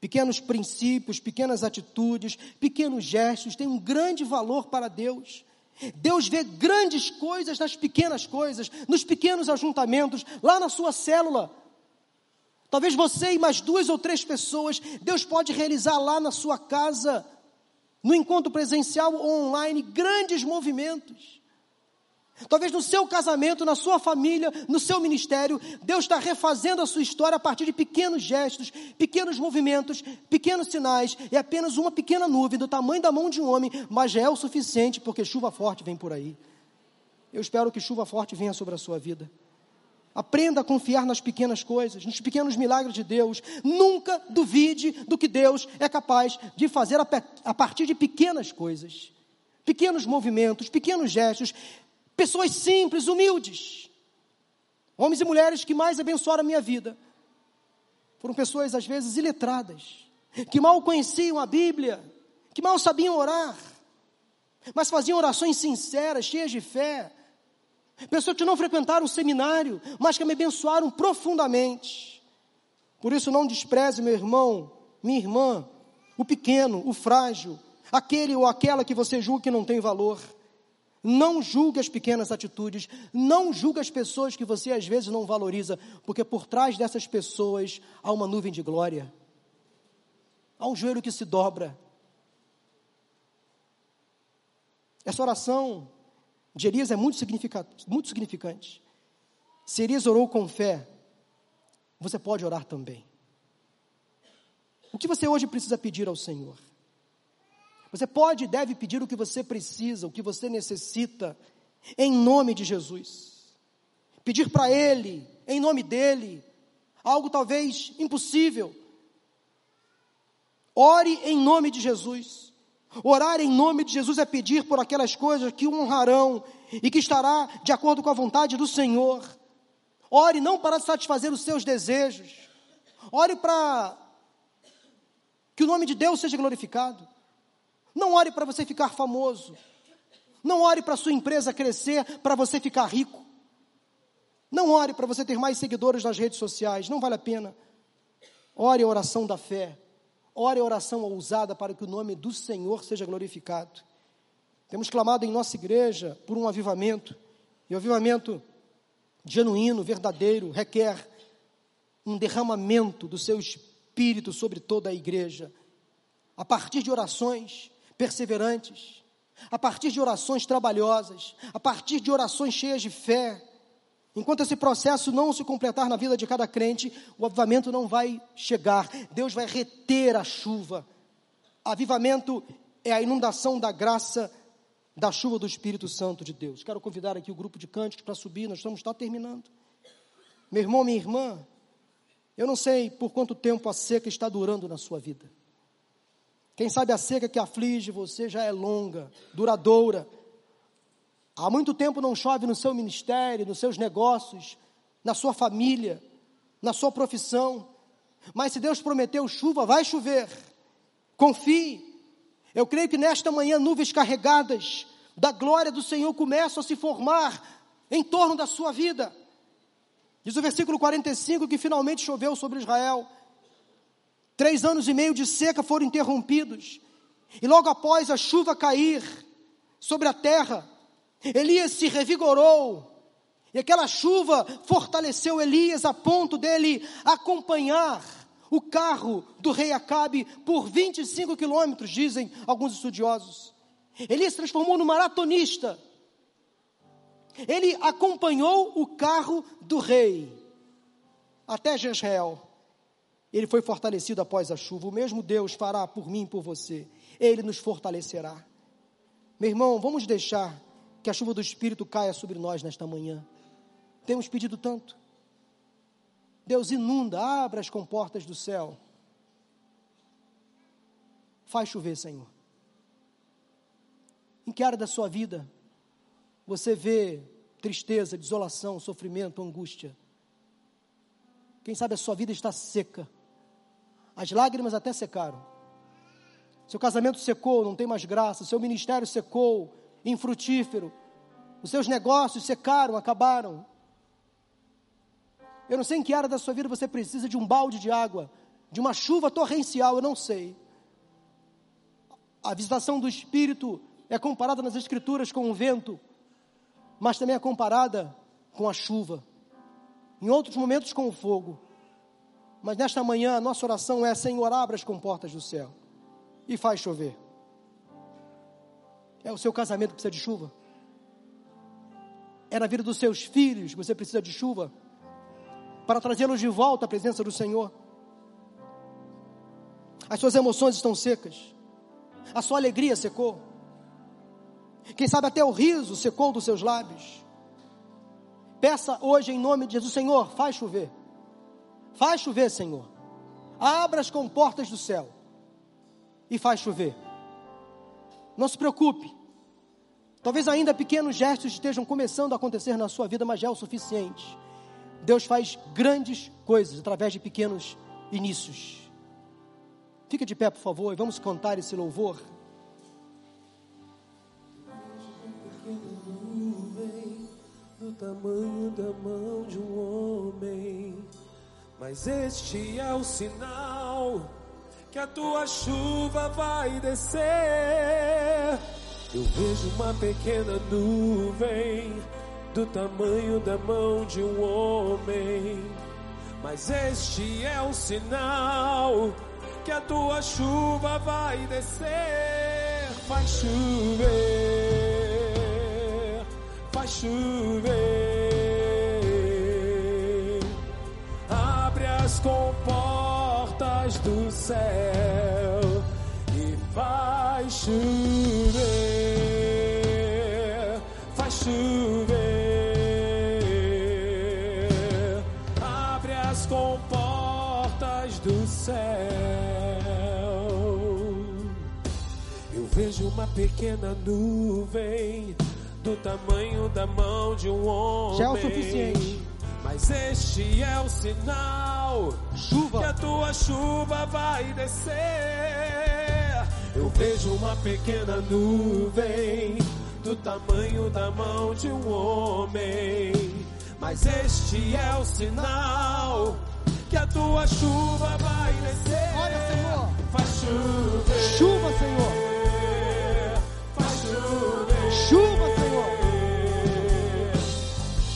Pequenos princípios, pequenas atitudes, pequenos gestos têm um grande valor para Deus. Deus vê grandes coisas nas pequenas coisas, nos pequenos ajuntamentos, lá na sua célula. Talvez você e mais duas ou três pessoas, Deus pode realizar lá na sua casa, no encontro presencial ou online, grandes movimentos. Talvez no seu casamento, na sua família, no seu ministério, Deus está refazendo a sua história a partir de pequenos gestos, pequenos movimentos, pequenos sinais. É apenas uma pequena nuvem do tamanho da mão de um homem, mas já é o suficiente porque chuva forte vem por aí. Eu espero que chuva forte venha sobre a sua vida. Aprenda a confiar nas pequenas coisas, nos pequenos milagres de Deus. Nunca duvide do que Deus é capaz de fazer a partir de pequenas coisas, pequenos movimentos, pequenos gestos. Pessoas simples, humildes. Homens e mulheres que mais abençoaram a minha vida. Foram pessoas, às vezes, iletradas, que mal conheciam a Bíblia, que mal sabiam orar, mas faziam orações sinceras, cheias de fé. Pessoas que não frequentaram o seminário, mas que me abençoaram profundamente. Por isso, não despreze, meu irmão, minha irmã, o pequeno, o frágil, aquele ou aquela que você julga que não tem valor. Não julgue as pequenas atitudes, não julgue as pessoas que você às vezes não valoriza, porque por trás dessas pessoas há uma nuvem de glória, há um joelho que se dobra. Essa oração de Elias é muito muito significante. Se Elias orou com fé, você pode orar também. O que você hoje precisa pedir ao Senhor? Você pode e deve pedir o que você precisa, o que você necessita, em nome de Jesus. Pedir para Ele, em nome dEle, algo talvez impossível. Ore em nome de Jesus. Orar em nome de Jesus é pedir por aquelas coisas que o honrarão e que estará de acordo com a vontade do Senhor. Ore não para satisfazer os seus desejos. Ore para que o nome de Deus seja glorificado. Não ore para você ficar famoso. Não ore para sua empresa crescer, para você ficar rico. Não ore para você ter mais seguidores nas redes sociais, não vale a pena. Ore a oração da fé. Ore a oração ousada para que o nome do Senhor seja glorificado. Temos clamado em nossa igreja por um avivamento, e o avivamento genuíno, verdadeiro, requer um derramamento do seu espírito sobre toda a igreja, a partir de orações, perseverantes, a partir de orações trabalhosas, a partir de orações cheias de fé. Enquanto esse processo não se completar na vida de cada crente, o avivamento não vai chegar. Deus vai reter a chuva. Avivamento é a inundação da graça da chuva do Espírito Santo de Deus. Quero convidar aqui o grupo de cânticos para subir, nós estamos terminando. Meu irmão, minha irmã, eu não sei por quanto tempo a seca está durando na sua vida. Quem sabe a seca que aflige você já é longa, duradoura. Há muito tempo não chove no seu ministério, nos seus negócios, na sua família, na sua profissão. Mas se Deus prometeu chuva, vai chover. Confie. Eu creio que nesta manhã nuvens carregadas da glória do Senhor começam a se formar em torno da sua vida. Diz o versículo 45 que finalmente choveu sobre Israel. Três anos e meio de seca foram interrompidos. E logo após a chuva cair sobre a terra, Elias se revigorou. E aquela chuva fortaleceu Elias a ponto dele acompanhar o carro do rei Acabe por 25 quilômetros, dizem alguns estudiosos. Elias se transformou no maratonista. Ele acompanhou o carro do rei até Jezreel. Ele foi fortalecido após a chuva. O mesmo Deus fará por mim e por você. Ele nos fortalecerá. Meu irmão, vamos deixar que a chuva do Espírito caia sobre nós nesta manhã. Temos pedido tanto. Deus inunda, abra as comportas do céu. Faz chover, Senhor. Em que área da sua vida você vê tristeza, desolação, sofrimento, angústia? Quem sabe a sua vida está seca. As lágrimas até secaram. Seu casamento secou, não tem mais graça. Seu ministério secou, infrutífero. Os seus negócios secaram, acabaram. Eu não sei em que área da sua vida você precisa de um balde de água, de uma chuva torrencial, eu não sei. A visitação do Espírito é comparada nas Escrituras com o vento, mas também é comparada com a chuva. Em outros momentos, com o fogo. Mas nesta manhã, a nossa oração é: Senhor, abra as comportas do céu e faz chover. É o seu casamento que precisa de chuva? É na vida dos seus filhos que você precisa de chuva? Para trazê-los de volta à presença do Senhor? As suas emoções estão secas. A sua alegria secou. Quem sabe até o riso secou dos seus lábios. Peça hoje em nome de Jesus, Senhor, faz chover. Faz chover, Senhor. Abra as comportas do céu e faz chover. Não se preocupe. Talvez ainda pequenos gestos estejam começando a acontecer na sua vida, mas já é o suficiente. Deus faz grandes coisas através de pequenos inícios. Fica de pé, por favor, e vamos cantar esse louvor. do tamanho da mão de um homem, mas este é o sinal que a tua chuva vai descer. Eu vejo uma pequena nuvem do tamanho da mão de um homem, mas este é o sinal que a tua chuva vai descer, vai chover, vai chover. Abre as comportas do céu e vai chover, vai chover. Abre as comportas do céu. Eu vejo uma pequena nuvem do tamanho da mão de um homem. Já é o suficiente. Mas este é o sinal Chuva. que a tua chuva vai descer. Eu vejo uma pequena nuvem do tamanho da mão de um homem. Mas este é o sinal que a tua chuva vai descer. Olha, Senhor. Faz chover. Chuva, Senhor. Faz chover. Chuva, Senhor.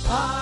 Abre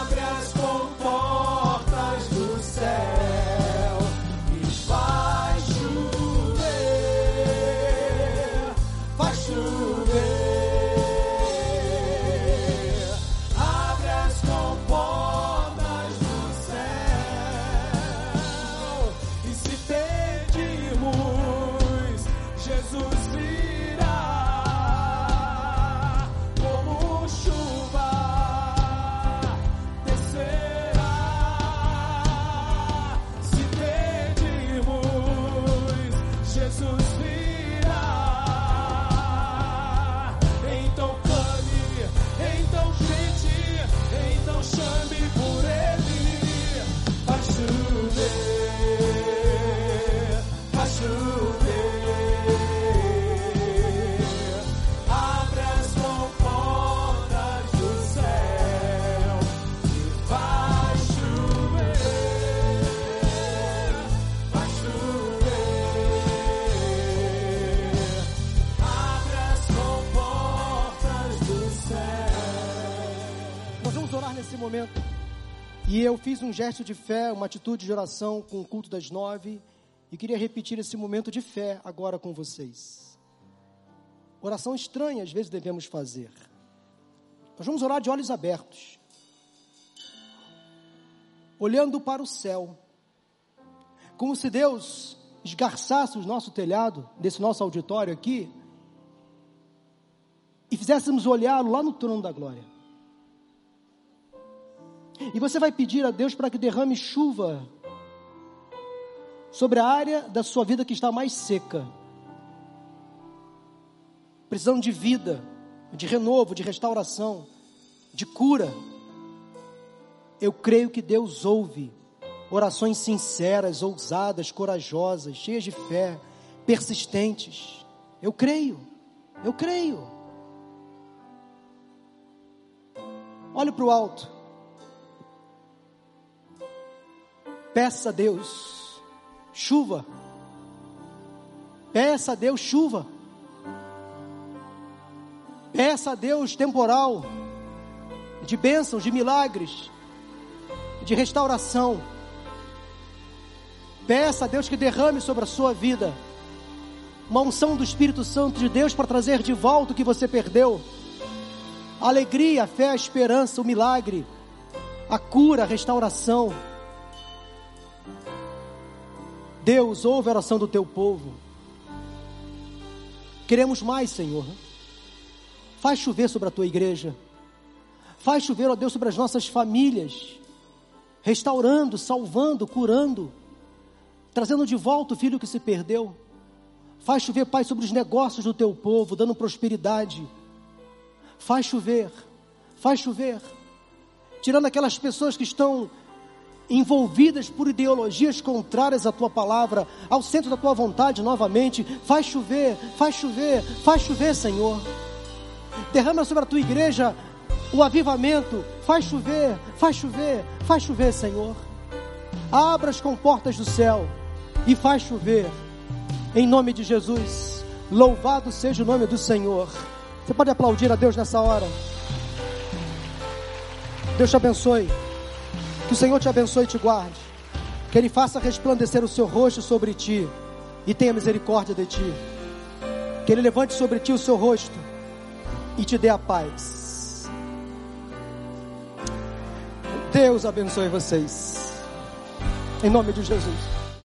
eu fiz um gesto de fé, uma atitude de oração com o culto das nove. E queria repetir esse momento de fé agora com vocês. Oração estranha às vezes devemos fazer. Nós vamos orar de olhos abertos. Olhando para o céu. Como se Deus esgarçasse o nosso telhado, desse nosso auditório aqui, e fizéssemos olhá-lo lá no trono da glória. E você vai pedir a Deus para que derrame chuva sobre a área da sua vida que está mais seca. Precisando de vida, de renovo, de restauração, de cura. Eu creio que Deus ouve orações sinceras, ousadas, corajosas, cheias de fé, persistentes. Eu creio, eu creio. Olhe para o alto. Peça a Deus chuva. Peça a Deus chuva. Peça a Deus temporal de bênçãos, de milagres, de restauração. Peça a Deus que derrame sobre a sua vida uma unção do Espírito Santo de Deus para trazer de volta o que você perdeu. A alegria, a fé, a esperança, o milagre, a cura, a restauração. Deus, ouve a oração do teu povo. Queremos mais, Senhor. Faz chover sobre a tua igreja. Faz chover, ó Deus, sobre as nossas famílias. Restaurando, salvando, curando. Trazendo de volta o filho que se perdeu. Faz chover, Pai, sobre os negócios do teu povo, dando prosperidade. Faz chover, faz chover. Tirando aquelas pessoas que estão envolvidas por ideologias contrárias à tua palavra, ao centro da tua vontade novamente. Faz chover, faz chover, faz chover, Senhor. Derrama sobre a tua igreja o avivamento. Faz chover, faz chover, faz chover, Senhor. Abra as comportas do céu e faz chover. Em nome de Jesus. Louvado seja o nome do Senhor. Você pode aplaudir a Deus nessa hora. Deus te abençoe. Que o Senhor te abençoe e te guarde. Que Ele faça resplandecer o seu rosto sobre ti e tenha misericórdia de ti. Que Ele levante sobre ti o seu rosto e te dê a paz. Deus abençoe vocês. Em nome de Jesus.